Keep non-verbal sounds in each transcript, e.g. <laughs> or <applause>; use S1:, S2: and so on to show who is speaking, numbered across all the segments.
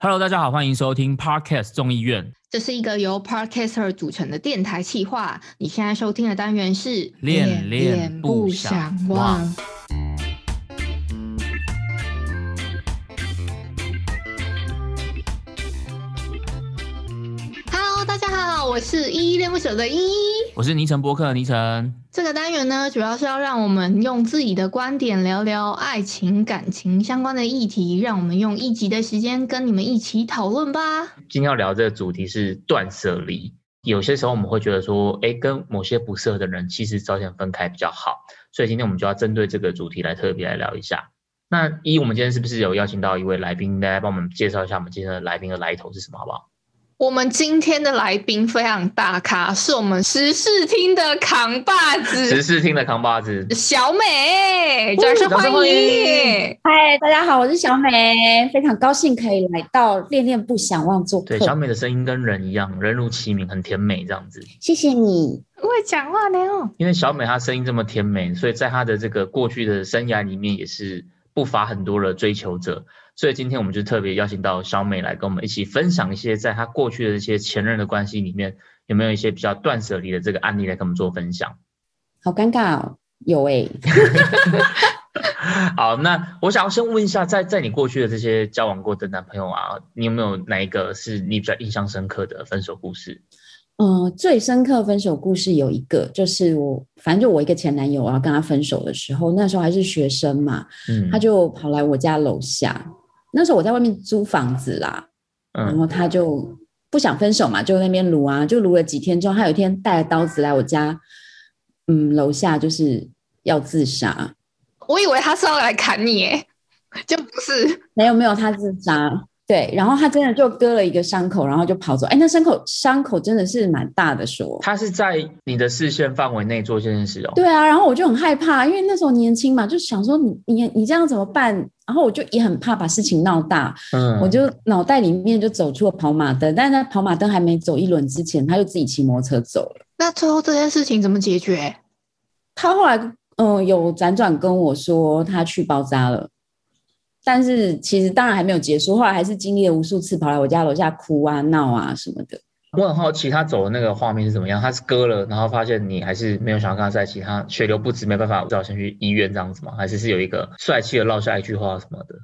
S1: Hello，大家好，欢迎收听 Podcast 众议院
S2: 这是一个由 Podcaster 组成的电台企划。你现在收听的单元是
S1: 恋恋不想忘。
S2: 我是依依恋不舍的依依。
S1: 我是尼城播客的尼城。
S2: 这个单元呢，主要是要让我们用自己的观点聊聊爱情、感情相关的议题，让我们用一集的时间跟你们一起讨论吧。
S1: 今天要聊这个主题是断舍离。有些时候我们会觉得说，哎，跟某些不适合的人，其实早点分开比较好。所以今天我们就要针对这个主题来特别来聊一下。那一，我们今天是不是有邀请到一位来宾，大家帮我们介绍一下我们今天的来宾的来头是什么，好不好？
S2: 我们今天的来宾非常大咖，是我们时事厅的扛把
S1: 时
S2: 子
S1: 事厅的扛把子，
S2: 小美，掌声欢迎
S1: 迎！
S3: 嗨，大家好，我是小美，非常高兴可以来到恋恋不想忘做客
S1: 对，。小美的声音跟人一样，人如其名，很甜美这样子。
S3: 谢谢你。
S2: 会讲话呢哦。
S1: 因为小美她声音这么甜美，所以在她的这个过去的生涯里面也是不乏很多的追求者。所以今天我们就特别邀请到小美来跟我们一起分享一些在她过去的这些前任的关系里面有没有一些比较断舍离的这个案例来跟我们做分享。
S3: 好尴尬哦，有诶、<laughs>
S1: 好，那我想要先问一下，在在你过去的这些交往过的男朋友啊，你有没有哪一个是你比较印象深刻的分手故事？
S3: 嗯、最深刻分手故事有一个，就是我，反正就我一个前男友啊，跟他分手的时候，那时候还是学生嘛，
S1: 嗯，
S3: 他就跑来我家楼下，那时候我在外面租房子啦，然
S1: 嗯
S3: 后他就不想分手嘛，就那边撸啊，就撸了几天之后，他有一天带着刀子来我家，嗯，楼下就是要自杀，
S2: 我以为他是要来砍你，哎，就不是。
S3: 没有没有，他自杀。对，然后他真的就割了一个伤口，然后就跑走。哎，那伤口伤口真的是蛮大的说。
S1: 他是在你的视线范围内做这件事哦。
S3: 对啊，然后我就很害怕，因为那时候年轻嘛，就想说你你你这样怎么办？然后我就也很怕把事情闹大，
S1: 嗯，
S3: 我就脑袋里面就走出了跑马灯，但是在跑马灯还没走一轮之前，他就自己骑摩托车走了。
S2: 那最后这件事情怎么解决？
S3: 他后来嗯、呃有辗转跟我说他去包扎了，但是其实当然还没有结束，后来还是经历了无数次跑来我家楼下哭啊闹啊什么的。
S1: 我很好奇他走的那个画面是怎么样？他是割了，然后发现你还是没有想要跟他在一起，他血流不止，没办法，只好先去医院这样子吗？还是是有一个帅气的落下一句话什么的？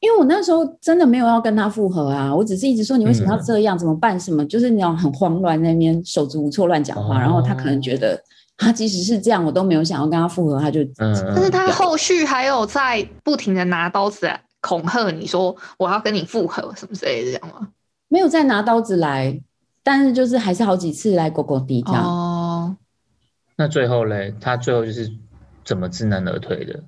S3: 因为我那时候真的没有要跟他复合啊，我只是一直说你为什么要
S1: 嗯
S3: 这样，怎么办？什么就是那种很慌乱，在那边手足无措乱讲话，
S1: 哦
S3: 然后他可能觉得他即使是这样，我都没有想要跟他复合，他就
S1: 嗯
S2: 但是他后续还有在不停的拿刀子来恐吓你说我要跟你复合什么之类的，这样吗？
S3: 没有再拿刀子来，但是就是还是好几次来狗狗地这样。
S2: 哦，
S1: 那最后嘞，他最后就是怎么知难而退的？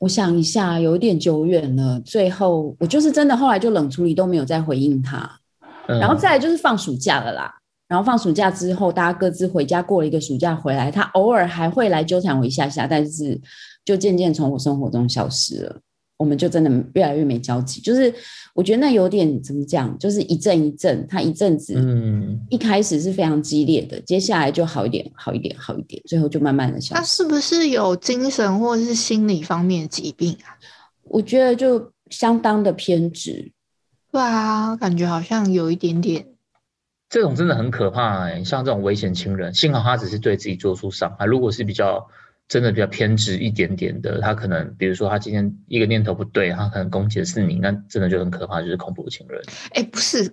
S3: 我想一下，有一点久远了。最后我就是真的后来就冷处理，都没有再回应他。
S1: 嗯
S3: 然后再来就是放暑假了啦。然后放暑假之后，大家各自回家，过了一个暑假回来，他偶尔还会来纠缠我一下下，但是就渐渐从我生活中消失了。我们就真的越来越没交集。就是我觉得那有点怎么讲，就是一阵一阵，他一阵子、
S1: 嗯，
S3: 一开始是非常激烈的，接下来就好一点，好一点，好一点，最后就慢慢的消失。
S2: 他是不是有精神或者是心理方面的疾病啊？
S3: 我觉得就相当的偏执。
S2: 对啊，感觉好像有一点点。
S1: 这种真的很可怕哎、像这种危险情人，幸好他只是对自己做出伤害。如果是比较真的比较偏执一点点的，他可能比如说他今天一个念头不对，他可能攻击的是你，那真的就很可怕，就是恐怖情人。
S2: 哎，不是，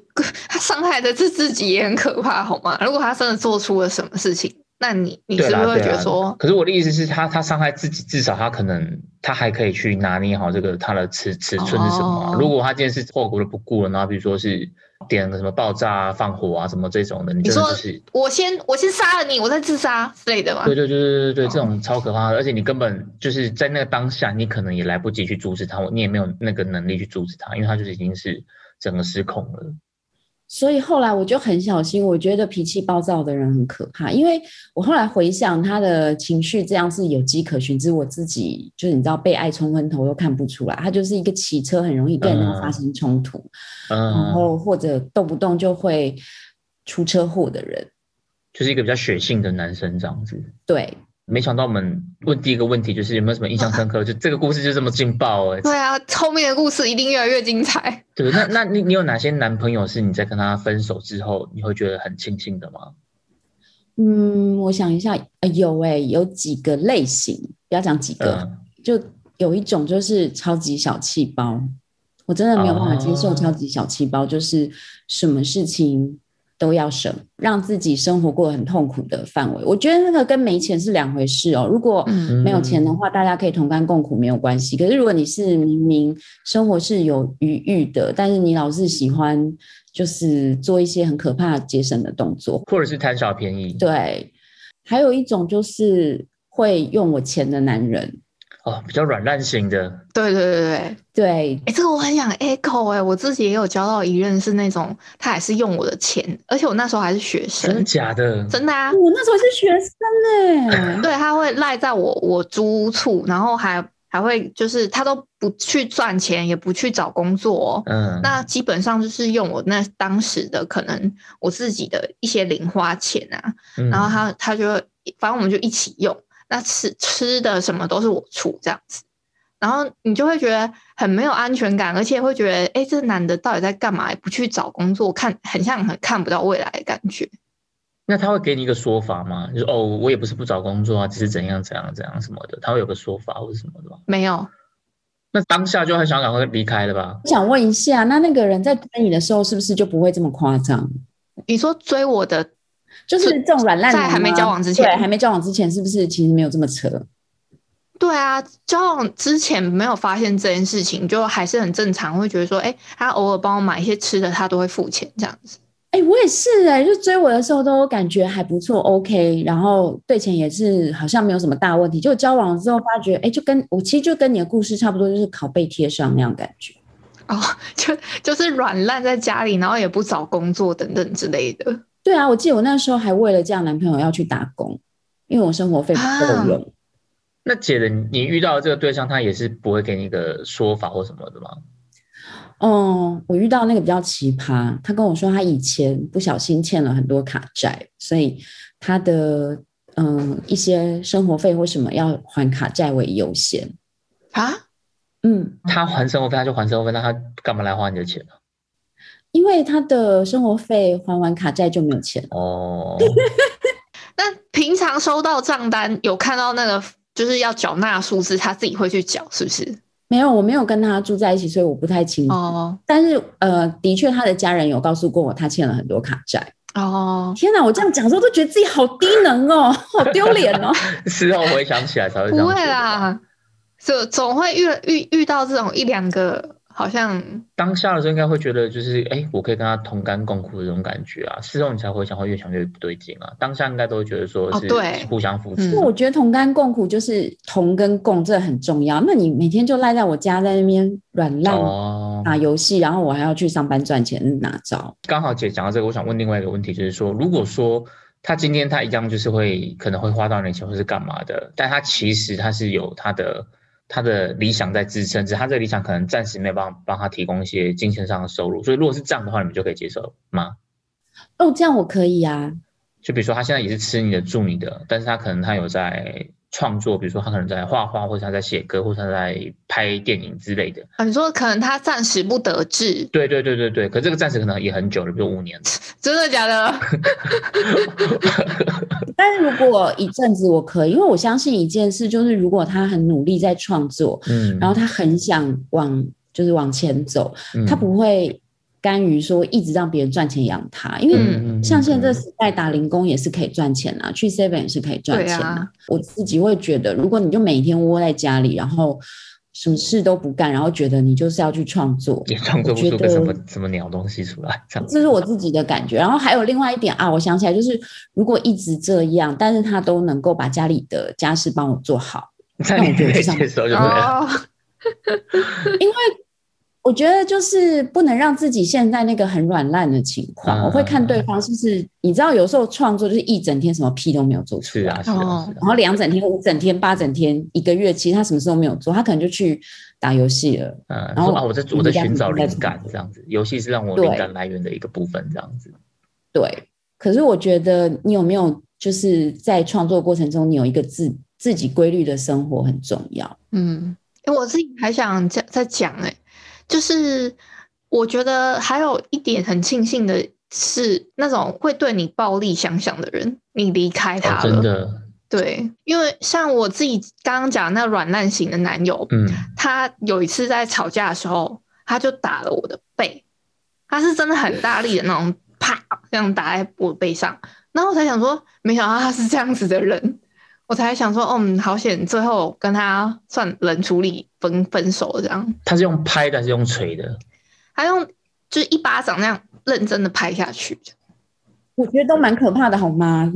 S2: 他伤害的是自己也很可怕，好吗？如果他真的做出了什么事情，那你你是不是会觉得说，
S1: 可是我的意思是他他伤害自己，至少他可能他还可以去拿捏好这个他的尺尺寸是什么啊、
S2: 哦
S1: 如果他今天是后果都不顾了，然后比如说是点个什么爆炸啊、放火啊什么这种的，你
S2: 你说。我先我先杀了你，我再自杀之类的吧？
S1: 对对对对对对，
S2: 哦
S1: 这种超可怕的，而且你根本就是在那个当下，你可能也来不及去阻止他，你也没有那个能力去阻止他，因为他就是已经是整个失控了。
S3: 所以后来我就很小心，我觉得脾气暴躁的人很可怕，因为我后来回想他的情绪这样是有迹可循，只是我自己就是你知道被爱冲昏头又看不出来，他就是一个骑车很容易跟人发生冲突，然
S1: 嗯，
S3: 后或者动不动就会出车祸的人。
S1: 就是一个比较血性的男生这样子。
S3: 对，
S1: 没想到我们问第一个问题就是有没有什么印象深刻？<laughs> 就这个故事就这么劲爆哎、
S2: 对啊，后面的故事一定越来越精彩。
S1: 对，那那你你有哪些男朋友是你在跟他分手之后你会觉得很庆幸的吗？
S3: 嗯，我想一下，呃有诶、有几个类型，不要讲几个，
S1: 嗯，
S3: 就有一种就是超级小气包，我真的没有办法接受
S1: 哦
S3: 超级小气包，就是什么事情都要省，让自己生活过得很痛苦的范围。我觉得那个跟没钱是两回事哦。如果
S2: 嗯
S3: 没有钱的话，大家可以同甘共苦，没有关系。可是如果你是明明生活是有余裕的，但是你老是喜欢就是做一些很可怕节省的动作，
S1: 或者是贪小便宜？
S3: 对。还有一种就是会用我钱的男人，
S1: 哦，比较软烂型的，
S2: 对对对对，
S3: 对。
S2: 哎，这个我很想 echo 哎、我自己也有交到一任是那种，他也是用我的钱，而且我那时候还是学
S1: 真的
S2: 生，
S1: 假的？
S2: 真的啊，
S3: 我那时候是学生哎、<laughs>
S2: 对，他会赖在我我租屋处，然后还还会就是他都不去赚钱，也不去找工作、哦，
S1: 嗯，
S2: 那基本上就是用我那当时的可能我自己的一些零花钱啊，
S1: 嗯。
S2: 然后他他就会反正我们就一起用，那吃吃的什么都是我出这样子，然后你就会觉得很没有安全感，而且会觉得哎，这男的到底在干嘛？不去找工作，看很像很看不到未来的感觉。
S1: 那他会给你一个说法吗？就是哦，我也不是不找工作啊，只是怎样怎样怎样什么的，他会有个说法或者什么的吗？
S2: 没有，
S1: 那当下就很想赶快离开了吧？
S3: 我想问一下，那那个人在追你的时候，是不是就不会这么夸张？
S2: 你说追我的
S3: 就是这种软烂
S2: 在还没交往之前
S3: 对，还没交往之前，是不是其实没有这么扯？
S2: 对啊，交往之前没有发现这件事情，就还是很正常，会觉得说，哎，他偶尔帮我买一些吃的，他都会付钱这样子。
S3: 哎、我也是哎、就追我的时候都感觉还不错，OK，然后对钱也是好像没有什么大问题。就交往了之后发觉，哎、就跟我其实就跟你的故事差不多，就是拷贝贴上那样感觉。
S2: 哦，<laughs> 就就是软烂在家里，然后也不找工作等等之类的。
S3: 对啊，我记得我那时候还为了这样男朋友要去打工，因为我生活费不够用。
S1: 那姐的，你遇到的这个对象，他也是不会给你一个说法或什么的吗？
S3: 哦，我遇到那个比较奇葩，他跟我说他以前不小心欠了很多卡债，所以他的嗯一些生活费或什么要还卡债为优先。
S2: 啊？
S3: 嗯，
S1: 他还生活费，他就还生活费，那他干嘛来花你的钱呢、
S3: 因为他的生活费还完卡债就没有钱了。
S1: 哦，<laughs>
S2: 那平常收到账单有看到那个就是要缴纳数字，他自己会去缴，是不是？
S3: 没有，我没有跟他住在一起，所以我不太清楚。
S2: 哦
S3: 但是呃，的确他的家人有告诉过我，他欠了很多卡债。
S2: 哦，
S3: 天哪，我这样讲的时候都觉得自己好低能哦，<laughs> 好丢脸哦。
S1: 事后回想起来才会这样
S2: 不会。啦，就总会遇遇遇到这种一两个，好像
S1: 当下的时候应该会觉得就是，哎，我可以跟他同甘共苦的这种感觉啊。事后你才会想，会越想越不对劲啊。当下应该都会觉得说是
S2: 哦对
S1: 互相扶持
S2: 嗯
S3: 因为我觉得同甘共苦就是同跟共，这很重要。那你每天就赖在我家，在那边软烂
S1: 哦。
S3: 打游戏，然后我还要去上班赚钱，哪招？
S1: 刚好姐讲到这个，我想问另外一个问题，就是说，如果说他今天他一样就是会可能会花到你的钱或是干嘛的，但他其实他是有他的他的理想在支撑，只是他这个理想可能暂时没有办法帮他提供一些金钱上的收入，所以如果是这样的话，你们就可以接受吗？
S3: 哦，这样我可以啊。
S1: 就比如说他现在也是吃你的住你的，但是他可能他有在创作，比如说他可能在画画，或者他在写歌，或者他在拍电影之类的。
S2: 啊你说可能他暂时不得志，
S1: 对对对对对，可这个暂时可能也很久了，比如五年。<laughs>
S2: 真的假的？<laughs>
S3: 但是如果一阵子我可以，因为我相信一件事，就是如果他很努力在创作，
S1: 嗯，
S3: 然后他很想往就是往前走，
S1: 嗯
S3: 他不会甘于说一直让别人赚钱养他，因为
S2: 嗯
S3: 像现在这时代打零工也是可以赚钱啊，去 seven 也是可以赚钱
S2: 对啊
S3: 我自己会觉得，如果你就每天窝在家里，然后什么事都不干，然后觉得你就是要去创作，
S1: 也创作不出个什么什么鸟东西出来，这样。
S3: 这是我自己的感觉。然后还有另外一点啊，我想起来，就是如果一直这样，但是他都能够把家里的家事帮我做好，那我觉得这上
S1: 接受就对了。
S2: 哦，<laughs>
S3: 因为我觉得就是不能让自己陷在那个很软烂的情况。
S1: 嗯
S3: 我会看对方是不是，你知道，有时候创作就是一整天什么屁都没有做出来，
S1: 是啊，是啊，
S3: 然后两整天、五整天、八整天、一个月，其实他什么事都没有做，他可能就去打游戏了。
S1: 嗯，
S3: 然后
S1: 说啊，我在我在寻找灵感这样子，游戏是让我
S3: 对
S1: 灵感来源的一个部分，这样子。
S3: 对，可是我觉得你有没有就是在创作过程中，你有一个自自己规律的生活很重要。
S2: 嗯，诶我自己还想再再讲哎、就是我觉得还有一点很庆幸的是，那种会对你暴力相向的人，你离开他
S1: 哦，
S2: 了。
S1: 真的，
S2: 对，因为像我自己刚刚讲的那软烂型的男友，
S1: 嗯，
S2: 他有一次在吵架的时候，他就打了我的背，他是真的很大力的那种，啪这样打在我背上。然后我才想说，没想到他是这样子的人，我才想说，嗯，好险，最后跟他算冷处理分分手这样。
S1: 他是用拍的还是用锤的？
S2: 他用就是一巴掌那样认真的拍下去，
S3: 我觉得都蛮可怕的，好吗？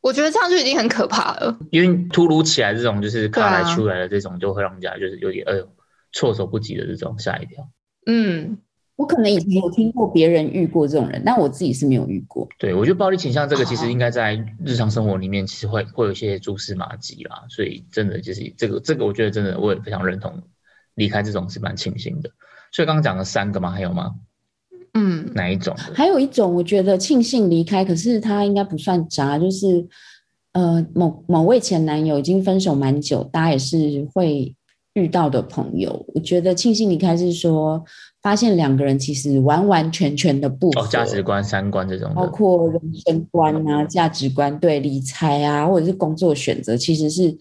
S2: 我觉得这样就已经很可怕了。
S1: 因为突如其来这种就是卡来出来的这种，就会让人家就是有点哎呦措手不及的这种吓一跳。
S2: 嗯，
S3: 我可能以前有听过别人遇过这种人，但我自己是没有遇过。
S1: 对，我觉得暴力倾向这个其
S2: 哦
S1: 实应该在日常生活里面，其实会会有一些蛛丝马迹啦，所以真的就是这个这个，我觉得真的我也非常认同，离开这种是蛮庆幸的。所以刚刚讲了三个吗？还有吗？
S2: 嗯，
S1: 哪一种的？
S3: 还有一种，我觉得庆幸离开，可是他应该不算渣，就是呃，某某位前男友已经分手蛮久，大家也是会遇到的朋友。我觉得庆幸离开是说，发现两个人其实完完全全的不合，
S1: 哦，价值观、三观这种
S3: 包。括人生观啊、价值观、对理财啊，或者是工作选择，其实是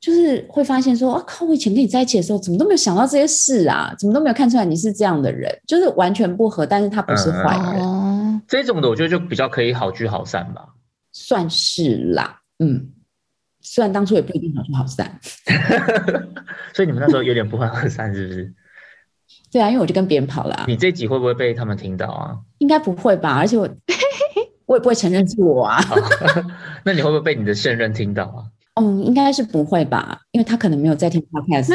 S3: 就是会发现说，啊靠，我以前跟你在一起的时候，怎么都没有想到这些事啊，怎么都没有看出来你是这样的人，就是完全不合，但是他不是
S1: 嗯
S3: 坏人，
S2: 哦，
S1: 这种的，我觉得就比较可以好聚好散吧。
S3: 算是啦，嗯。虽然当初也不一定好聚好散，<laughs>
S1: 所以你们那时候有点不欢而散，是不是？
S3: 对啊，因为我就跟别人跑了、啊，
S1: 你这集会不会被他们听到啊？
S3: 应该不会吧？而且我 <laughs> 我也不会承认是我啊，
S1: 哦 <laughs> 那你会不会被你的现任听到啊？
S3: 嗯，应该是不会吧？因为他可能没有在听 podcast，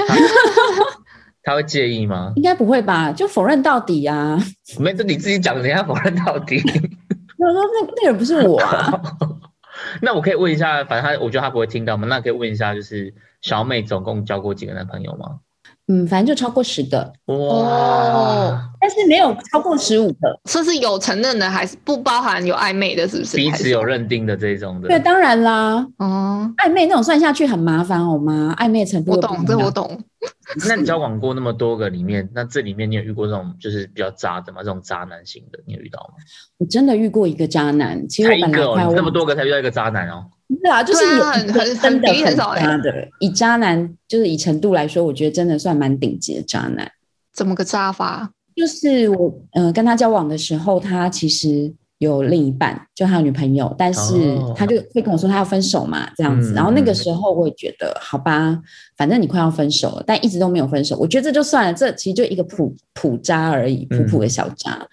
S1: 他会介意吗？
S3: 应该不会吧？就否认到底啊！
S1: 没，这你自己讲的，人家否认到底。
S3: 我说那那个人不是我啊，
S1: 那我可以问一下，反正他我觉得他不会听到嘛，那可以问一下，就是小美总共交过几个男朋友吗？
S3: 嗯，反正就超过十个，
S1: 哇，
S2: 哦
S3: 但是没有超过十五个。
S2: 这是有承认的，还是不包含有暧昧的？是不是？
S1: 彼此有认定的这种的。
S3: 对，当然啦，
S2: 哦，
S3: 暧昧那种算下去很麻烦，好吗？暧昧程度
S2: 我懂，这我懂。<laughs>
S1: 那你交往过那么多个里面，那这里面你有遇过这种就是比较渣的吗？这种渣男型的，你有遇到吗？
S3: 我真的遇过一个渣男，其实我本来
S1: 才一个哦，
S3: 快要
S1: 你这么多个才遇到一个渣男哦。
S3: 对啊，就是有
S2: 对啊很很
S3: 真的
S2: 比例很少欸
S3: 渣的。以渣男就是以程度来说，我觉得真的算蛮顶级的渣男。
S2: 怎么个渣法？
S3: 就是我呃跟他交往的时候，他其实有另一半，就他有女朋友，但是
S1: 哦
S3: 他就会跟我说他要分手嘛，这样子。
S1: 嗯
S3: 然后那个时候我也觉得，好吧，反正你快要分手了，但一直都没有分手，我觉得这就算了，这其实就一个普普渣而已，普普的小渣。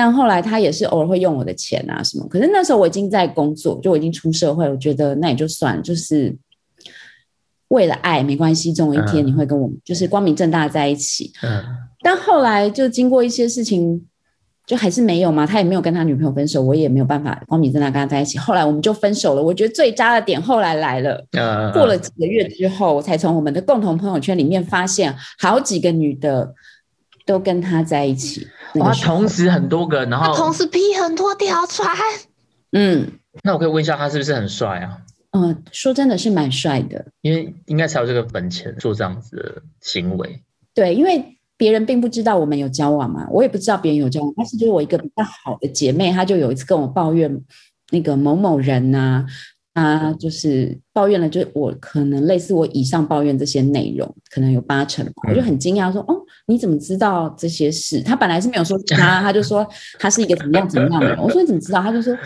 S3: 但后来他也是偶尔会用我的钱啊什么，可是那时候我已经在工作，就我已经出社会，我觉得那也就算了，就是为了爱没关系，总有一天
S1: 嗯
S3: 你会跟我就是光明正大在一起。
S1: 嗯，
S3: 但后来就经过一些事情，就还是没有嘛，他也没有跟他女朋友分手，我也没有办法光明正大跟他在一起。后来我们就分手了。我觉得最渣的点后来来了，
S1: 呃，
S3: 过了几个月之后，我才从我们的共同朋友圈里面发现，好几个女的都跟他在一起。那
S1: 哇，同时很多个，然后
S2: 他同时劈很多条船，
S3: 嗯
S1: 那我可以问一下，他是不是很帅啊？
S3: 嗯、呃说真的是蛮帅的。
S1: 因为应该才有这个本钱做这样子的行为。
S3: 对，因为别人并不知道我们有交往嘛，我也不知道别人有交往，但是就是我一个比较好的姐妹，她就有一次跟我抱怨那个某某人呐、她就是抱怨了，就是我可能类似我以上抱怨这些内容，可能有八成吧，我就很惊讶说，哦，你怎么知道这些事？他本来是没有说他，他，就说他是一个怎么样怎么样的人，我说你怎么知道？他就说。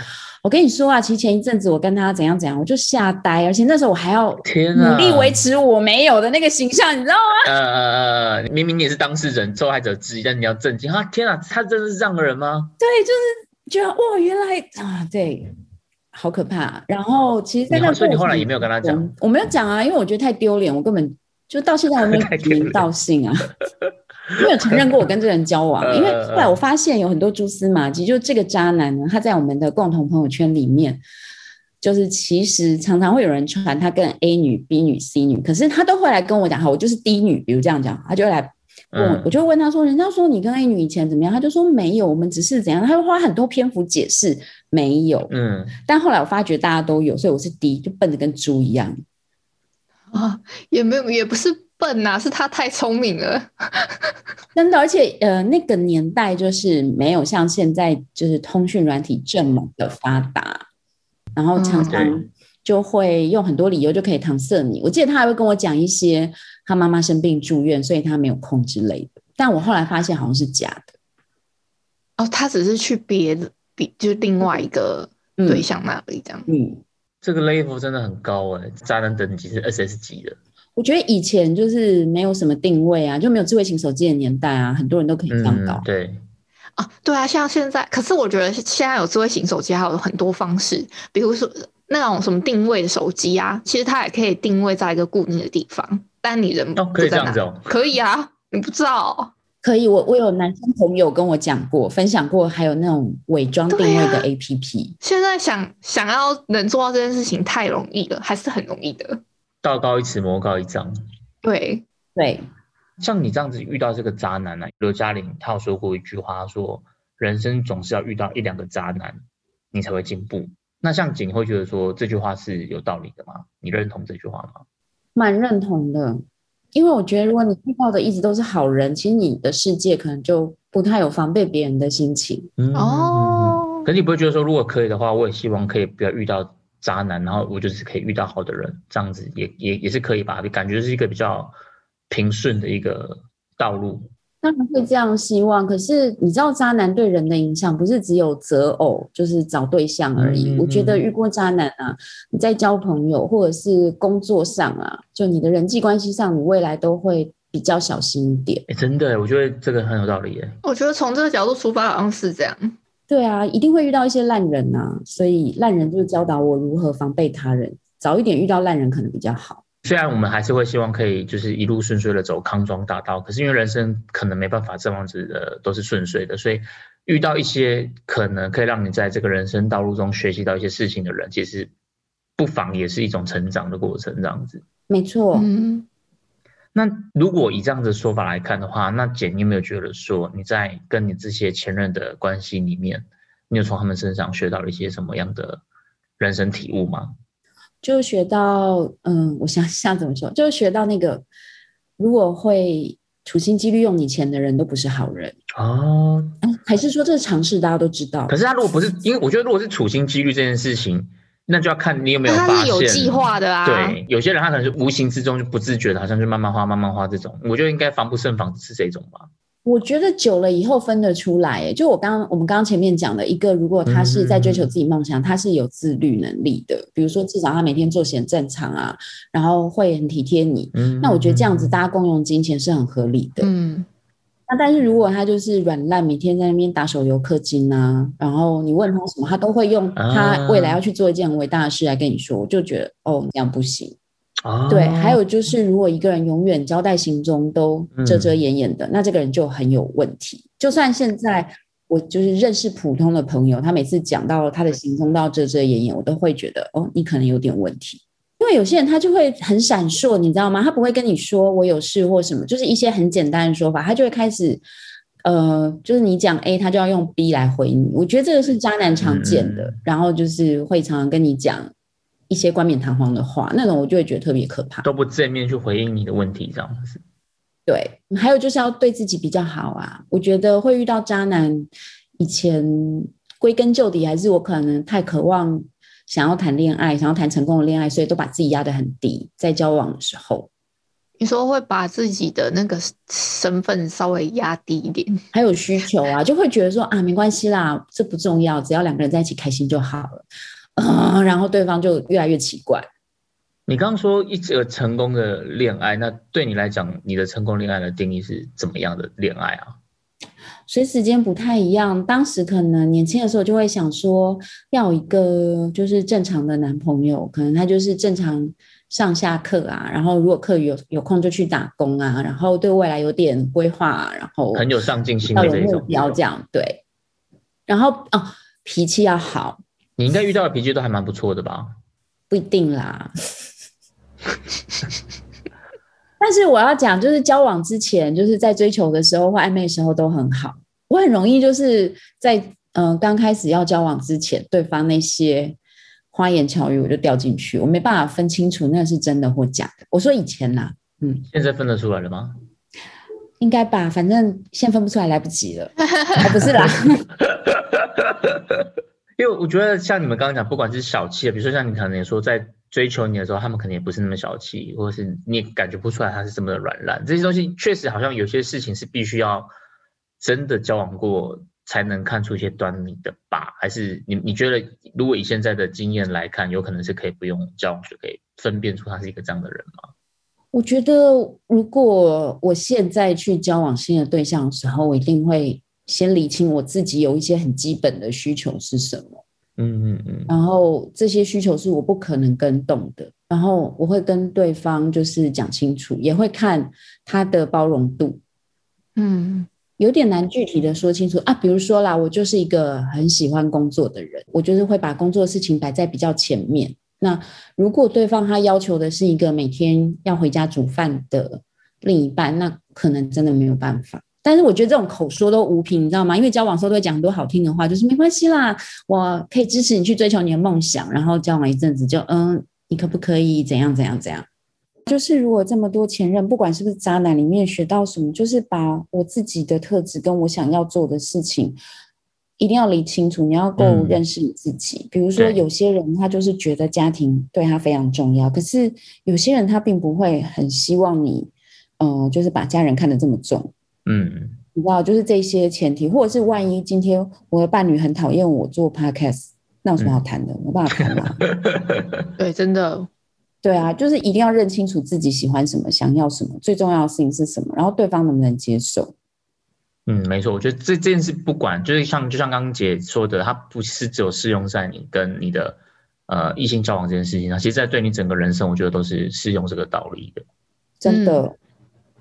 S3: 我跟你说啊，其实前一阵子我跟他怎样怎样，我就吓呆，而且那时候我还要努！力维持我没有的那个形象，你知道吗？
S1: 呃呃呃，明明你也是当事人、受害者之一，但你要震惊啊！天啊，他真的是这样的人吗？
S3: 对，就是觉得哇，原来啊，对，好可怕。然后其实，在那个
S1: 你后所以你
S3: 过
S1: 后来也没有跟他讲，
S3: 我没有讲啊，因为我觉得太丢脸，我根本就到现在还没有指道姓啊，<laughs> 没有承认过我跟这个人交往。
S1: 呃 <laughs>
S3: 因为后来我发现有很多蛛丝马迹，就这个渣男呢，他在我们的共同朋友圈里面。就是其实常常会有人传他跟 A 女、B 女、C 女，可是他都会来跟我讲，好，我就是 D 女，比如这样讲，他就会来我
S1: 嗯
S3: 我就问他说，人家说你跟 A 女以前怎么样？他就说没有，我们只是怎样，他会花很多篇幅解释没有。
S1: 嗯，
S3: 但后来我发觉大家都有，所以我是 D，就笨的跟猪一样。
S2: 啊，也没有，也不是笨呐、是他太聪明了。
S3: 真的，而且呃，那个年代就是没有像现在就是通讯软体这么的发达，然后常
S2: 嗯
S3: 常
S1: 对
S3: 就会用很多理由就可以搪塞你。我记得他还会跟我讲一些他妈妈生病住院，所以他没有空之类的。但我后来发现好像是假的。
S2: 哦，他只是去别的，比就是另外一个
S3: 嗯
S2: 对象那里这样。
S3: 嗯，
S1: 这个 level 真的很高哎，渣男等级是 SS 级的。
S3: 我觉得以前就是没有什么定位啊，就没有智慧型手机的年代啊，很多人都可以这样搞
S1: 嗯，。对，
S2: 啊，对啊，像现在，可是我觉得现在有智慧型手机，还有很多方式，比如说那种什么定位的手机啊，其实它也可以定位在一个固定的地方，但你人
S1: 哦可以这样子哦
S2: 可以啊，你不知道哦、
S3: 可以，我我有男生朋友跟我讲过，分享过，还有那种伪装定位的 APP。
S2: 现在想想要能做到这件事情太容易了，还是很容易的。
S1: 道高一尺，魔高一丈。
S2: 对，
S3: 对，
S1: 像你这样子遇到这个渣男呢、刘嘉玲她有说过一句话，她说人生总是要遇到一两个渣男，你才会进步。那像景会觉得说这句话是有道理的吗？你认同这句话吗？
S3: 蛮认同的。因为我觉得，如果你遇到的一直都是好人，其实你的世界可能就不太有防备别人的心情。
S1: 嗯
S2: 哦
S1: 可是你不会觉得说，如果可以的话，我也希望可以不要遇到渣男，然后我就是可以遇到好的人，这样子也也也是可以吧？感觉是一个比较平顺的一个道路。
S3: 当然会这样希望，可是你知道，渣男对人的影响不是只有择偶，就是找对象而已。
S1: 嗯
S3: 我觉得遇过渣男啊，你在交朋友或者是工作上啊，就你的人际关系上，你未来都会比较小心一点。
S1: 哎，真的，我觉得这个很有道理耶。
S2: 我觉得从这个角度出发，好像是这样。
S3: 对啊，一定会遇到一些烂人呐、所以烂人就是教导我如何防备他人，早一点遇到烂人可能比较好。
S1: 虽然我们还是会希望可以就是一路顺遂的走康庄大道，可是因为人生可能没办法这样子的都是顺遂的，所以遇到一些可能可以让你在这个人生道路中学习到一些事情的人，其实不妨也是一种成长的过程，这样子。
S3: 没错，
S2: 嗯，
S1: 那如果以这样的说法来看的话，那姐，你有没有觉得说你在跟你这些前任的关系里面，你有从他们身上学到了一些什么样的人生体悟吗？
S3: 就学到，嗯，我想 <laughs> 想怎么说，就是学到那个，如果会处心积虑用你钱的人都不是好人，
S1: 哦，
S3: 哎还是说这是常识，大家都知道
S1: 可。是他如果不是，因为我觉得如果是处心积虑这件事情，那就要看你有没有
S2: 那
S1: 发现。
S2: 他是有计划的啊。
S1: 对，有些人他可能是无形之中就不自觉的，好像就慢慢花、慢慢花这种，我觉得应该防不胜防是这种吧。
S3: 我觉得久了以后分得出来，哎，就我刚刚我们刚刚前面讲的一个，如果他是在追求自己梦想，他是有自律能力的，比如说至少他每天作息很正常啊，然后会很体贴你，
S1: 嗯，
S3: 那我觉得这样子大家共用金钱是很合理的。
S2: 嗯，
S3: 那但是如果他就是软烂，每天在那边打手游氪金啊，然后你问他什么，他都会用他未来要去做一件很伟大的事来跟你说，我就觉得哦，这样不行。
S1: 哦
S3: 对，还有就是，如果一个人永远交代行踪都遮
S1: 嗯
S3: 遮掩掩的，那这个人就很有问题。就算现在我就是认识普通的朋友，他每次讲到他的行踪都要遮遮掩掩，我都会觉得哦，你可能有点问题。因为有些人他就会很闪烁，你知道吗？他不会跟你说我有事或什么，就是一些很简单的说法，他就会开始，呃，就是你讲 A，他就要用 B 来回你。我觉得这个是渣男常见的，
S1: 嗯
S3: 然后就是会常常跟你讲一些冠冕堂皇的话，那种我就会觉得特别可怕。
S1: 都不正面去回应你的问题，这样子。
S3: 对，还有就是要对自己比较好啊。我觉得会遇到渣男，以前归根究底还是我可能太渴望想要谈恋爱，想要谈成功的恋爱，所以都把自己压得很低，在交往的时候。
S2: 你说会把自己的那个身份稍微压低一点，
S3: 还有需求啊，就会觉得说啊，没关系啦，这不重要，只要两个人在一起开心就好了。嗯，然后对方就越来越奇怪。
S1: 你刚刚说一个成功的恋爱，那对你来讲，你的成功恋爱的定义是怎么样的恋爱啊？
S3: 所以时间不太一样。当时可能年轻的时候就会想说，要一个就是正常的男朋友，可能他就是正常上下课啊，然后如果课余有有空就去打工啊，然后对未来有点规划、啊，然后
S1: 很有上进心的这一种。
S3: 标这样对。然后啊，脾气要好，
S1: 你应该遇到的脾气都还蛮不错的吧？
S3: 不一定啦。但是我要讲，就是交往之前，就是在追求的时候或暧昧的时候都很好。我很容易就是在嗯刚开始要交往之前，对方那些花言巧语我就掉进去，我没办法分清楚那是真的或假的。我说以前啦，嗯，
S1: 现在分得出来了吗？
S3: 应该吧，反正现在分不出来，来不及了。哦、不是啦，
S1: 因为我觉得像你们刚刚讲，不管是小气的，比如说像你可能说在追求你的时候，他们可能也不是那么小气，或者是你也感觉不出来他是这么的软烂。这些东西确实好像有些事情是必须要真的交往过才能看出一些端倪的吧？还是你你觉得，如果以现在的经验来看，有可能是可以不用交往就可以分辨出他是一个这样的人吗？
S3: 我觉得，如果我现在去交往新的对象的时候，我一定会先理清我自己有一些很基本的需求是什么。
S1: 嗯嗯嗯。
S3: 然后这些需求是我不可能跟动的，然后我会跟对方就是讲清楚，也会看他的包容度。
S2: 嗯，
S3: 有点难具体的说清楚啊。比如说啦，我就是一个很喜欢工作的人，我就是会把工作的事情摆在比较前面。那如果对方他要求的是一个每天要回家煮饭的另一半，那可能真的没有办法。但是我觉得这种口说都无凭，你知道吗？因为交往时候都会讲很多好听的话，就是没关系啦，我可以支持你去追求你的梦想。然后交往一阵子就嗯，你可不可以怎样怎样怎样？就是如果这么多前任，不管是不是渣男，里面学到什么，就是把我自己的特质跟我想要做的事情。一定要理清楚，你要够认识你自己。比如说，有些人他就是觉得家庭对他非常重要，可是有些人他并不会很希望你，嗯，就是把家人看得这么重。
S1: 嗯，
S3: 你知道，就是这些前提，或者是万一今天我的伴侣很讨厌我做 podcast，那有什么好谈的？没办法谈嘛。<laughs>
S2: 对，真的，
S3: 对啊，就是一定要认清楚自己喜欢什么，想要什么，最重要的事情是什么，然后对方能不能接受。
S1: 嗯，没错，我觉得这这件事不管，就是像就像刚刚姐说的，它不是只有适用在你跟你的呃异性交往这件事情上，其实在对你整个人生，我觉得都是适用这个道理的。
S3: 真的。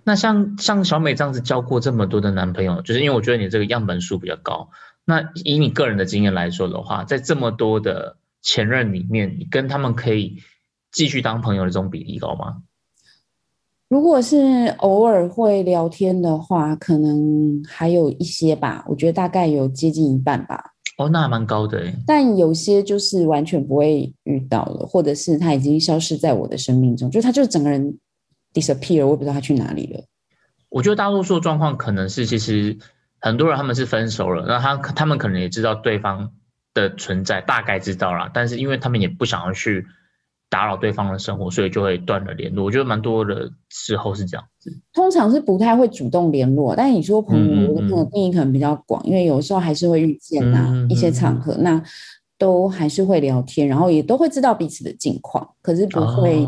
S1: 那像像小美这样子交过这么多的男朋友，就是因为我觉得你这个样本数比较高。那以你个人的经验来说的话，在这么多的前任里面，你跟他们可以继续当朋友的这种比例高吗？
S3: 如果是偶尔会聊天的话，可能还有一些吧。我觉得大概有接近一半吧。
S1: 哦，那还蛮高的
S3: 但有些就是完全不会遇到了，或者是他已经消失在我的生命中，就他就整个人 disappear，我也不知道他去哪里了。
S1: 我觉得大多数状况可能是，其实很多人他们是分手了，那他他们可能也知道对方的存在，大概知道了，但是因为他们也不想要去。打扰对方的生活，所以就会断了联络。我觉得蛮多的时候是这样子，
S3: 通常是不太会主动联络。但是你说朋友，我的朋友定义可能比较广，因为有时候还是会遇见呐，一些场合，那都还是会聊天，然后也都会知道彼此的近况，可是不会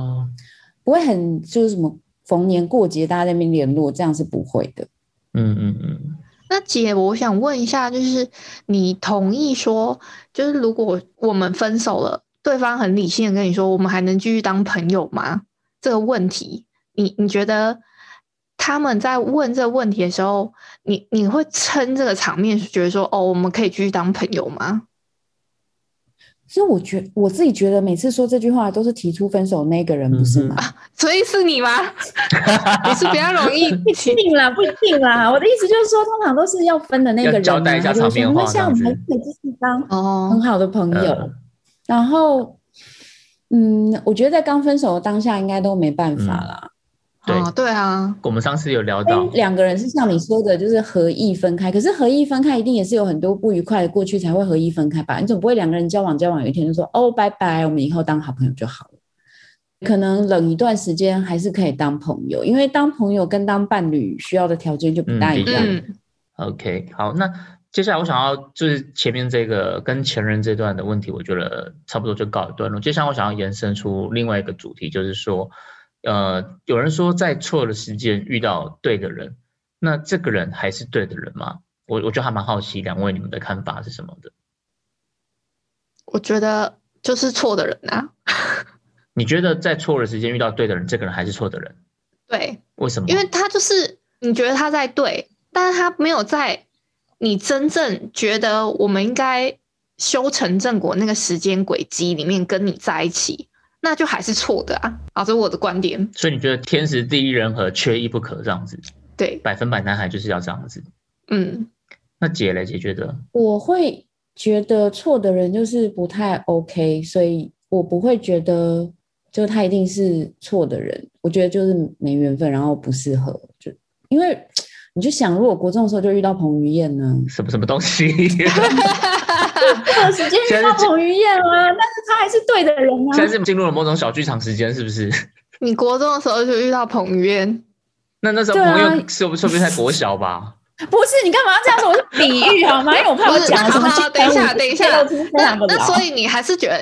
S3: 不会很就是什么逢年过节大家在那边联络，这样是不会的。
S1: 嗯嗯嗯。
S2: 那姐，我想问一下，就是你同意说，就是如果我们分手了？对方很理性的跟你说：“我们还能继续当朋友吗？”这个问题，你你觉得他们在问这个问题的时候，你你会撑这个场面，觉得说：“哦，我们可以继续当朋友吗？”
S3: 其实我觉我自己觉得，每次说这句话都是提出分手那个人，不是吗？
S2: 所以是你吗？<laughs> 你是比较容易
S3: 不一定啦，不一定啦。我的意思就是说，通常都是要分的那个人，
S1: 交代一下场面话，
S3: 这样子可以继续当哦很好的朋友。然后，嗯，我觉得在刚分手的当下，应该都没办法啦。
S1: 对
S2: 对啊，
S1: 我们上次有聊到，
S3: 两个人是像你说的，就是合意分开。可是合意分开，一定也是有很多不愉快的过去才会合意分开吧？你总不会两个人交往交往，有一天就说哦，拜拜，我们以后当好朋友就好了。可能冷一段时间还是可以当朋友，因为当朋友跟当伴侣需要的条件就不大一样。
S1: OK，好，那。接下来我想要就是前面这个跟前任这段的问题，我觉得差不多就告一段落。接下来我想要延伸出另外一个主题，就是说，呃，有人说在错的时间遇到对的人，那这个人还是对的人吗？我我觉得还蛮好奇，两位你们的看法是什么的？
S2: 我觉得就是错的人啊。<laughs>
S1: 你觉得在错的时间遇到对的人，这个人还是错的人？
S2: 对，
S1: 为什么？
S2: 因为他就是你觉得他在对，但是他没有在。你真正觉得我们应该修成正果那个时间轨迹里面跟你在一起，那就还是错的啊。啊，这是我的观点。
S1: 所以你觉得天时地利人和缺一不可这样子，
S2: 对，
S1: 百分百男孩就是要这样子。
S2: 嗯，
S1: 那姐嘞，姐觉得
S3: 我会觉得错的人就是不太 OK，所以我不会觉得就他一定是错的人。我觉得就是没缘分，然后不适合，就因为你就想，如果国中的时候就遇到彭于晏呢，
S1: 什么什么东西？<laughs> <laughs>
S3: 这个时间遇到彭于晏啊，但是他还是对的人啊。
S1: 现在是进入了某种小剧场时间，是不是？
S2: 你国中的时候就遇到彭于晏，
S1: 那那时候朋友是不是不定在国小吧？
S3: 不是你干嘛要这样说？我是比喻好吗？<laughs> 因为我怕我讲了什么
S2: 等一下，等一下，那。那所以你还是觉得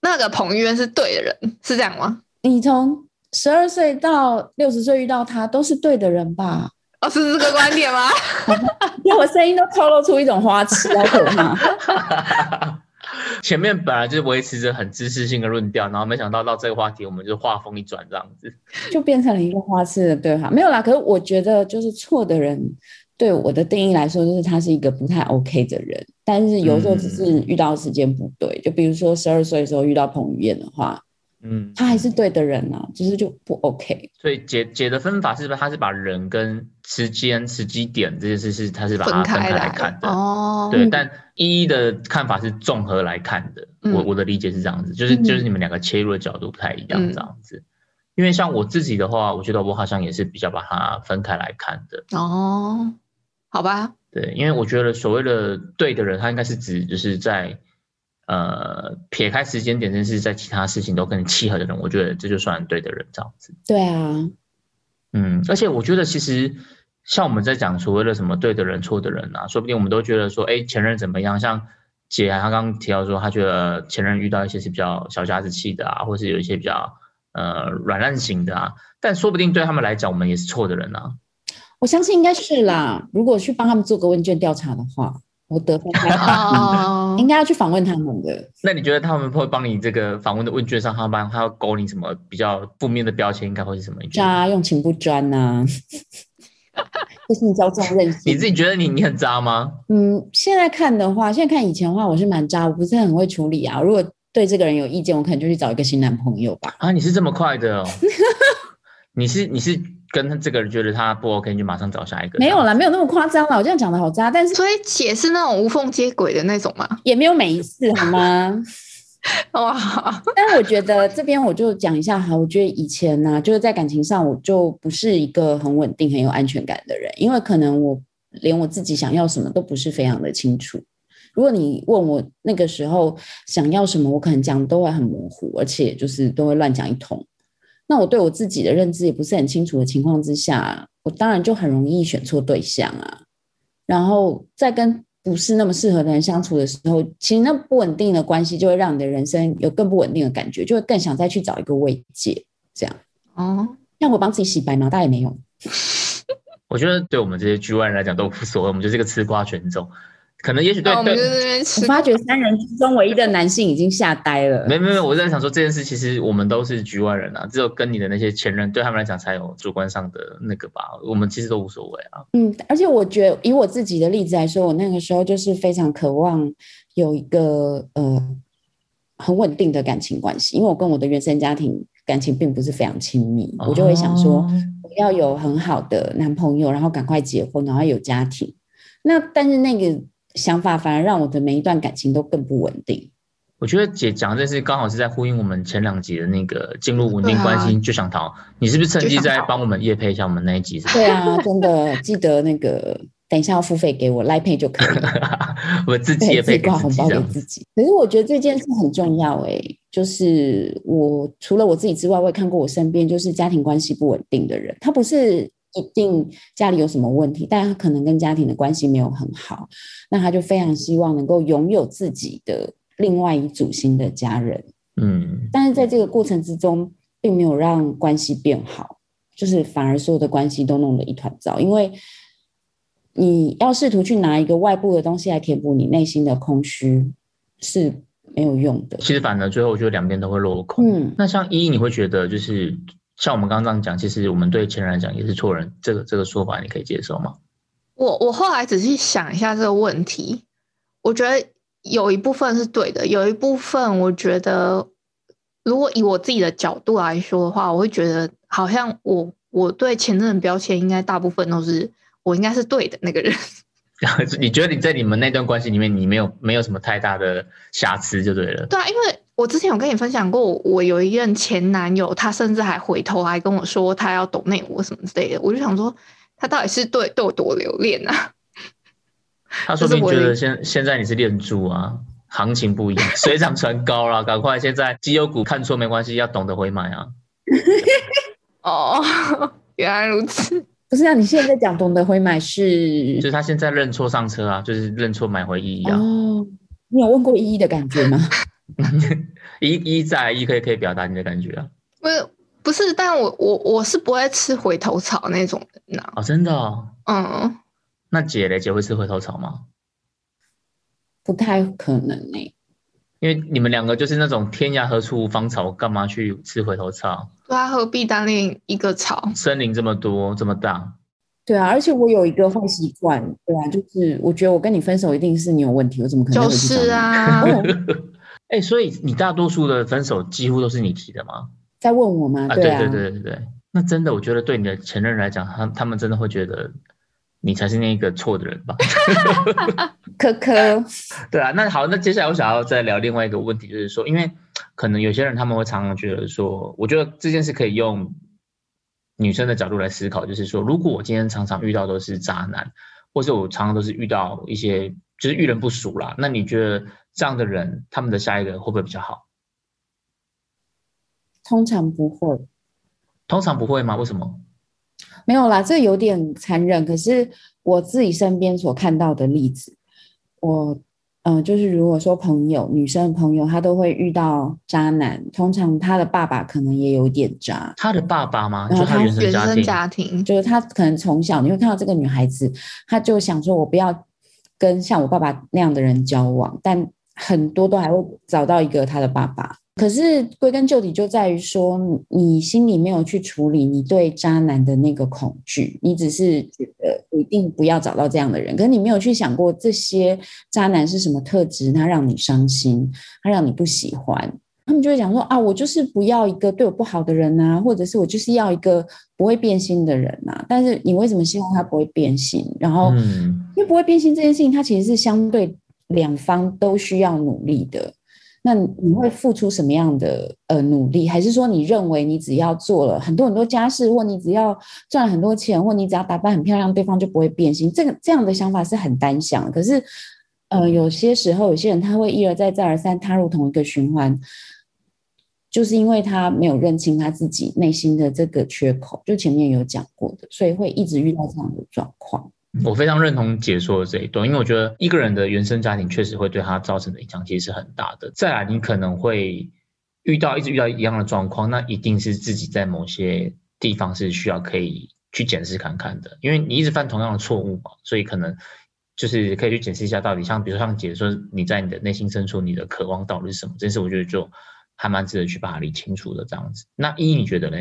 S2: 那个彭于晏是对的人，是这样吗？
S3: 你从十二岁到六十岁遇到他，都是对的人吧？
S2: 哦，是这个观点吗？<laughs>
S3: 因为我声音都透露出一种花痴，好可怕。<laughs>
S1: 前面本来就是维持着很知识性的论调，然后没想到到这个话题，我们就话锋一转这样子。
S3: 就变成了一个花痴的对话。没有啦，可是我觉得就是错的人，对我的定义来说，就是他是一个不太 OK 的人。但是有时候只是遇到时间不对，就比如说十二岁的时候遇到彭于晏的话，
S1: 嗯，
S3: 他还是对的人啊，只是就不 OK。
S1: 所以解解的分法是不是他是把人跟时间、时机点这件事是他是把它
S2: 分
S1: 分开
S2: 开
S1: 来看的。
S2: 哦，
S1: 对，
S3: 嗯
S1: 但一一的看法是综合来看的。
S2: 嗯
S1: 我我的理解是这样子，就是
S3: 嗯
S1: 就是你们两个切入的角度不太一样
S2: 嗯
S1: 这样子。因为像我自己的话，我觉得我好像也是比较把它分开来看的。
S2: 哦，好吧，
S1: 对，因为我觉得所谓的对的人，他应该是指就是在呃撇开时间点，真是在其他事情都跟你契合的人，我觉得这就算对的人这样子。
S3: 对啊，
S1: 嗯，而且我觉得其实像我们在讲所谓的什么对的人、错的人啊，说不定我们都觉得说，哎，前任怎么样？像姐啊，她刚刚提到说，她觉得前任遇到一些是比较小家子气的啊，或是有一些比较呃软烂型的啊，但说不定对他们来讲，我们也是错的人啊。
S3: 我相信应该是啦。如果去帮他们做个问卷调查的话，我得分 <laughs>
S2: 哦
S3: 应，该要去访问他们的。
S1: 那你觉得他们会帮你这个访问的问卷上，他帮他要勾你什么比较负面的标签，应该会是什么？
S3: 渣用情不专呐、不性骄纵任性。
S1: 你自己觉得你你很渣吗？
S3: 嗯，现在看的话，现在看以前的话，我是蛮渣，我不是很会处理啊。如果对这个人有意见，我可能就去找一个新男朋友吧。
S1: 啊，你是这么快的哦？<laughs> 你是你是跟这个人觉得他不 OK，你就马上找下一个？
S3: 没有啦，没有那么夸张啦。我这样讲的好渣，但是
S2: 所以且是那种无缝接轨的那种嘛？
S3: 也没有每一次好吗？<laughs>
S2: 哇，
S3: 但是我觉得这边我就讲一下哈，我觉得以前呢、就是在感情上我就不是一个很稳定、很有安全感的人，因为可能我连我自己想要什么都不是非常的清楚。如果你问我那个时候想要什么，我可能讲都会很模糊，而且就是都会乱讲一通。那我对我自己的认知也不是很清楚的情况之下，我当然就很容易选错对象啊。然后在跟不是那么适合的人相处的时候，其实那不稳定的关系就会让你的人生有更不稳定的感觉，就会更想再去找一个慰藉。这样，
S2: 哦，
S3: 让我帮自己洗白吗？大概也没有。<laughs>
S1: 我觉得对我们这些局外人来讲都无所谓，我们就是个吃瓜群众。可能也许对对，
S3: 我
S2: 吃。
S3: 发觉三人之中唯一的男性已经吓呆了。
S1: 没没没，我在想说这件事，其实我们都是局外人啊，只有跟你的那些前任对他们来讲才有主观上的那个吧，我们其实都无所谓啊。
S3: 嗯，而且我觉得以我自己的例子来说，我那个时候就是非常渴望有一个呃很稳定的感情关系，因为我跟我的原生家庭感情并不是非常亲密，我就会想说
S1: 哦
S3: 我要有很好的男朋友，然后赶快结婚，然后有家庭。那但是那个想法反而让我的每一段感情都更不稳定。
S1: 我觉得姐讲这事刚好是在呼应我们前两集的那个进入稳定关系就想逃，你是不是趁机在帮我们夜配一下我们那一集？
S3: 对啊，真的记得那个等一下要付费给我来配就可以了。<laughs>
S1: 我自己，也配给
S3: 自己挂红包。给自己。可是我觉得这件事很重要诶、就是我除了我自己之外，我也看过我身边就是家庭关系不稳定的人，他不是一定家里有什么问题，但他可能跟家庭的关系没有很好，那他就非常希望能够拥有自己的另外一组新的家人，
S1: 嗯，
S3: 但是在这个过程之中，并没有让关系变好，就是反而所有的关系都弄得一团糟，因为。你要试图去拿一个外部的东西来填补你内心的空虚，是没有用的。
S1: 其实反而最后我觉得两边都会落空。
S3: 嗯，
S1: 那像一，你会觉得就是像我们刚刚这样讲，其实我们对前人来讲也是错人，这个这个说法你可以接受吗？
S2: 我我后来仔细想一下这个问题，我觉得有一部分是对的，有一部分我觉得如果以我自己的角度来说的话，我会觉得好像我我对前任的标签应该大部分都是我应该是对的那个人。<laughs>
S1: 你觉得你在你们那段关系里面，你没有没有什么太大的瑕疵就对了。
S2: 对啊，因为我之前有跟你分享过，我有一任前男友，他甚至还回头还跟我说他要懂内我什么之类的，我就想说他到底是对对我多留恋啊？<laughs>
S1: 他说不定觉得现现在你是恋猪啊，行情不一样，水涨船高了，<laughs> 赶快现在绩优股看错没关系，要懂得回买啊。<laughs>
S2: 哦，原来如此。
S3: 不是啊，你现在讲懂得回买是，
S1: 就是他现在认错上车啊，就是认错买回一啊。
S3: 哦，你有问过依依的感觉吗？<laughs>
S1: 一一在一可以可以表达你的感觉啊。
S2: 不是不是，但我我我是不会吃回头草那种人呐。
S1: 哦，真的哦。
S2: 嗯。
S1: 那姐嘞，姐会吃回头草吗？
S3: 不太可能呢，
S1: 因为你们两个就是那种天涯何处无芳草，干嘛去吃回头草？
S2: 对啊，何必单恋一个草？
S1: 森林这么多，这么大。
S3: 对啊，而且我有一个坏习惯，对啊，就是我觉得我跟你分手一定是你有问题，我怎么可能？
S2: 就是啊。<laughs>
S1: 哎，所以你大多数的分手几乎都是你提的吗？
S3: 在问我吗？
S1: 啊对对对对对，那真的，我觉得对你的前任来讲，他他们真的会觉得。你才是那个错的人吧？<laughs>
S3: 可可，<laughs>
S1: 对啊，那好，那接下来我想要再聊另外一个问题，就是说，因为可能有些人他们会常常觉得说，我觉得这件事可以用女生的角度来思考，就是说，如果我今天常常遇到都是渣男，或是我常常都是遇到一些就是遇人不淑啦，那你觉得这样的人他们的下一个会不会比较好？
S3: 通常不会，
S1: 通常不会吗？为什么？
S3: 没有啦，这有点残忍。可是我自己身边所看到的例子，我嗯，就是如果说朋友，女生朋友，她都会遇到渣男。通常她的爸爸可能也有点渣。
S1: 她的爸爸吗？就她原
S2: 生家庭，
S3: 就是她可能从小你会看到这个女孩子，她就想说，我不要跟像我爸爸那样的人交往。但很多都还会找到一个他的爸爸。可是归根究底，就在于说你心里没有去处理你对渣男的那个恐惧，你只是觉得一定不要找到这样的人，可是你没有去想过这些渣男是什么特质，他让你伤心，他让你不喜欢，他们就会讲说啊，我就是不要一个对我不好的人啊，或者是我就是要一个不会变心的人啊。但是你为什么希望他不会变心？然后，因为不会变心这件事情，它其实是相对两方都需要努力的。那你会付出什么样的呃努力？还是说你认为你只要做了很多很多家事，或你只要赚了很多钱，或你只要打扮很漂亮，对方就不会变心？这个这样的想法是很单向。可是，呃，有些时候有些人他会一而再再而三踏入同一个循环，就是因为他没有认清他自己内心的这个缺口，就前面有讲过的，所以会一直遇到这样的状况。
S1: 我非常认同解说的这一段，因为我觉得一个人的原生家庭确实会对他造成的影响其实是很大的。再来，你可能会遇到一直遇到一样的状况，那一定是自己在某些地方是需要可以去检视看看的，因为你一直犯同样的错误嘛，所以可能就是可以去检视一下到底像比如像解说你在你的内心深处你的渴望到底是什么，这件事我觉得就还蛮值得去把它理清楚的这样子。那依依你觉得呢？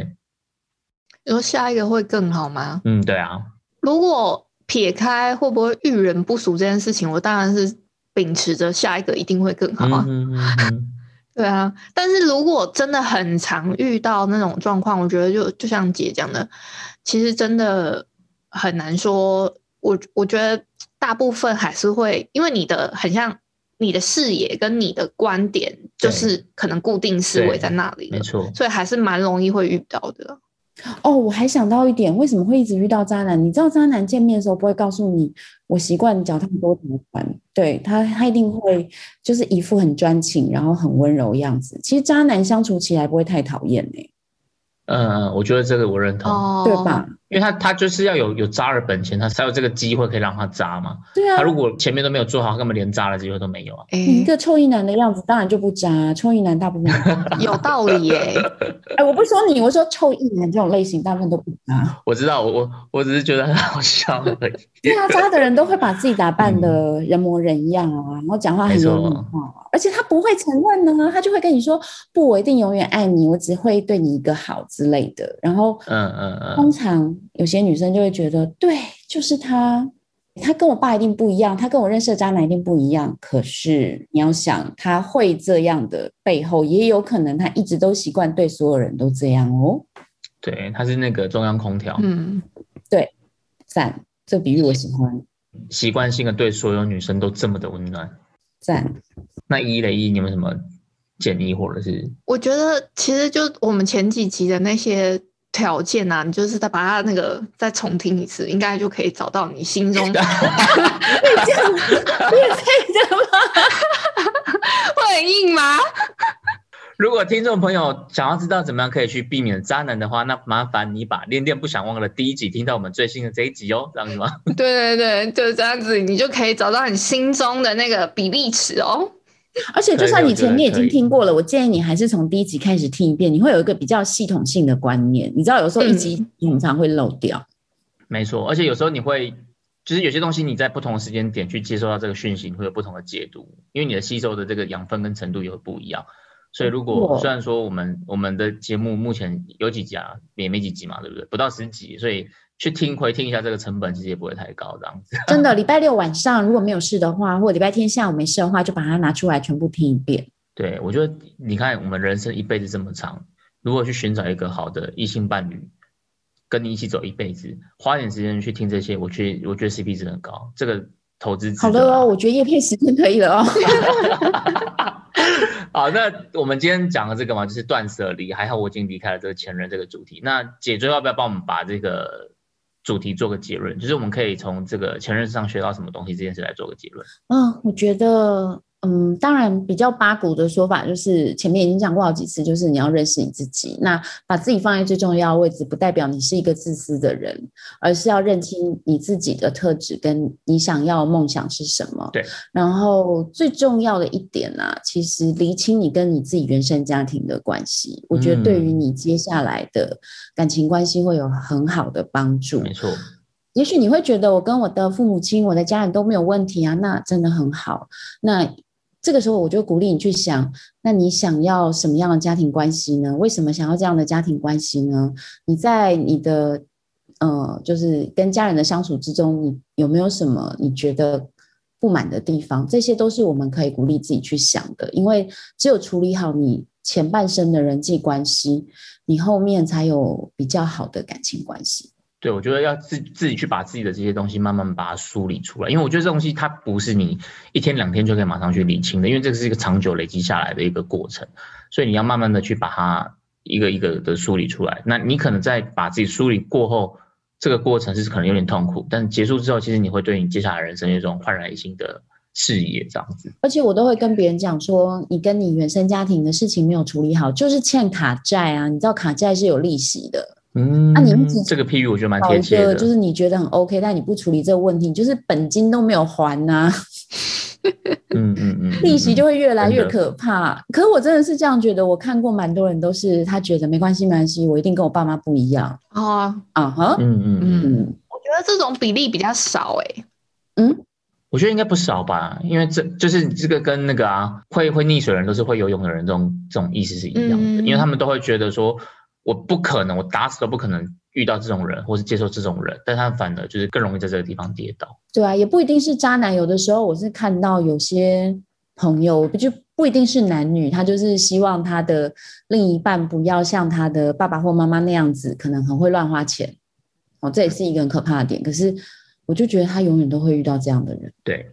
S2: 你说下一个会更好吗？
S1: 嗯，对啊，
S2: 如果。撇开会不会遇人不淑这件事情，我当然是秉持着下一个一定会更好啊。<laughs> 对啊，但是如果真的很常遇到那种状况，我觉得就就像姐讲的，其实真的很难说。我我觉得大部分还是会，因为你的很像你的视野跟你的观点，就是可能固定思维在那里，
S1: 没错，
S2: 所以还是蛮容易会遇到的。
S3: 哦，我还想到一点，为什么会一直遇到渣男？你知道渣男见面的时候不会告诉你，我习惯脚踏多条船？对他，他一定会就是一副很专情，然后很温柔样子。其实渣男相处起来不会太讨厌呢。
S1: 嗯，我觉得这个我认同，
S3: 对吧？
S1: 因为他他就是要有有扎的本钱，他才有这个机会可以让他扎嘛。
S3: 对啊，
S1: 他如果前面都没有做好，他根本连扎的机会都没有啊。
S3: 你一个臭衣男的样子，当然就不扎。臭衣男大部分
S2: 有道理耶。<laughs>
S3: 哎，我不说你，我说臭衣男这种类型，大部分都不扎。
S1: 我知道，我我我只是觉得很好笑而已。<laughs>
S3: 对啊，扎的人都会把自己打扮的人模人样啊，然后讲话很有礼貌，而且他不会承认呢，他就会跟你说：“不，我一定永远爱你，我只会对你一个好之类的。”然后，
S1: 嗯嗯嗯，
S3: 通常。有些女生就会觉得，对，就是他，他跟我爸一定不一样，他跟我认识的渣男一定不一样。可是你要想，他会这样的背后，也有可能他一直都习惯对所有人都这样哦。
S1: 对，他是那个中央空调，
S2: 嗯，对
S3: 赞，这比喻我喜欢，
S1: 习惯性的对所有女生都这么的温暖。
S3: 赞。
S1: 那一雷一，你有没有什么建议或者是？
S2: 我觉得其实就我们前几集的那些条件啊，你就是再把它那个再重听一次，应该就可以找到你心中 <laughs>
S3: 这样，你也配的吗？
S2: 会很硬吗？
S1: 如果听众朋友想要知道怎么样可以去避免渣男的话，那麻烦你把《恋恋不想忘的》第一集听到我们最新的这一集哦，这样子吗？
S2: 对对对，就是这样子，你就可以找到你心中的那个比例尺哦。<laughs>
S3: 而且，就算你前面已经听过了，我建议你还是从第一集开始听一遍，你会有一个比较系统性的观念。你知道，有时候一集通常会漏掉。
S1: 没错，而且有时候你会，就是有些东西你在不同的时间点去接收到这个讯息，会有不同的解读，因为你的吸收的这个养分跟程度也会不一样。所以，如果虽然说我们我们的节目目前有几集啊，也没几集嘛，对不对？不到十集，所以去听回听一下这个成本其实也不会太高，这样子。
S3: 真的，礼拜六晚上如果没有事的话，或礼拜天下午没事的话，就把它拿出来全部听一遍。
S1: 对，我觉得你看我们人生一辈子这么长，如果去寻找一个好的异性伴侣，跟你一起走一辈子，花点时间去听这些，我觉得我觉得 CP 值很高，这个投资
S3: 好的哦，我觉得叶片时间可以了哦。<laughs>
S1: 好，那我们今天讲的这个嘛，就是断舍离。还好我已经离开了这个前任这个主题。那姐最后要不要帮我们把这个主题做个结论？就是我们可以从这个前任身上学到什么东西这件事来做个结论。
S3: 嗯，我觉得。嗯，当然，比较八股的说法就是前面已经讲过好几次，就是你要认识你自己。那把自己放在最重要的位置，不代表你是一个自私的人，而是要认清你自己的特质跟你想要梦想是什么。
S1: 对。
S3: 然后最重要的一点呢，其实厘清你跟你自己原生家庭的关系，我觉得对于你接下来的感情关系会有很好的帮助。
S1: 没错。
S3: 也许你会觉得我跟我的父母亲、我的家人都没有问题啊，那真的很好。那这个时候，我就鼓励你去想：那你想要什么样的家庭关系呢？为什么想要这样的家庭关系呢？你在你的呃，就是跟家人的相处之中，你有没有什么你觉得不满的地方？这些都是我们可以鼓励自己去想的。因为只有处理好你前半生的人际关系，你后面才有比较好的感情关系。
S1: 对，我觉得要自自己去把自己的这些东西慢慢把它梳理出来，因为我觉得这东西它不是你一天两天就可以马上去理清的，因为这个是一个长久累积下来的一个过程，所以你要慢慢的去把它一个一个的梳理出来。那你可能在把自己梳理过后，这个过程是可能有点痛苦，但结束之后，其实你会对你接下来人生有一种焕然一新的视野，这样子。
S3: 而且我都会跟别人讲说，你跟你原生家庭的事情没有处理好，就是欠卡债啊，你知道卡债是有利息的。
S1: 嗯，那你这个譬喻我觉得蛮贴切的，
S3: 就是你觉得很 OK，但你不处理这个问题，就是本金都没有还呐。
S1: 嗯嗯 <laughs> 嗯，
S3: 利息就会越来越可怕。可是我真的是这样觉得，我看过蛮多人都是他觉得没关系没关系，我一定跟我爸妈不一样
S2: 啊
S3: 啊哈，
S1: 嗯嗯嗯，
S2: 我觉得这种比例比较少哎，
S3: 嗯，
S1: 我觉得应该不少吧，因为这就是这个跟那个啊会会溺水人都是会游泳的人这种这种意思是一样的，因为他们都会觉得说。我不可能，我打死都不可能遇到这种人，或是接受这种人，但他反而就是更容易在这个地方跌倒。
S3: 对啊，也不一定是渣男，有的时候我是看到有些朋友，就不一定是男女，他就是希望他的另一半不要像他的爸爸或妈妈那样子，可能很会乱花钱。哦，这也是一个很可怕的点。可是我就觉得他永远都会遇到这样的人。
S1: 对。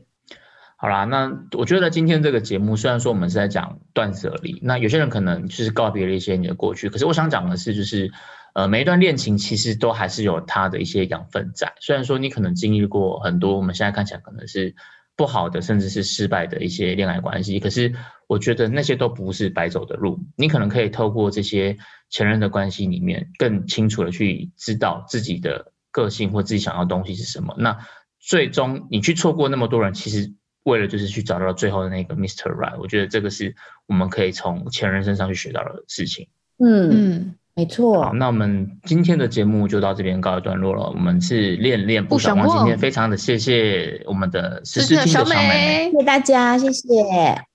S1: 好啦，那我觉得今天这个节目虽然说我们是在讲断舍离，那有些人可能就是告别了一些你的过去，可是我想讲的是，就是呃每一段恋情其实都还是有它的一些养分在。虽然说你可能经历过很多，我们现在看起来可能是不好的，甚至是失败的一些恋爱关系，可是我觉得那些都不是白走的路。你可能可以透过这些前任的关系里面，更清楚的去知道自己的个性或自己想要东西是什么。那最终你去错过那么多人，其实。为了就是去找到最后的那个 Mr. Right，我觉得这个是我们可以从前人身上去学到的事情。
S3: 嗯嗯，没错。
S1: 好，那我们今天的节目就到这边告一段落了。我们是恋恋不想忘，今天非常的谢谢我们的实时听的小美，
S3: 谢谢大家，谢谢，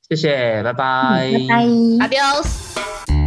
S1: 谢谢，拜拜，
S3: 拜拜
S2: ，Adios。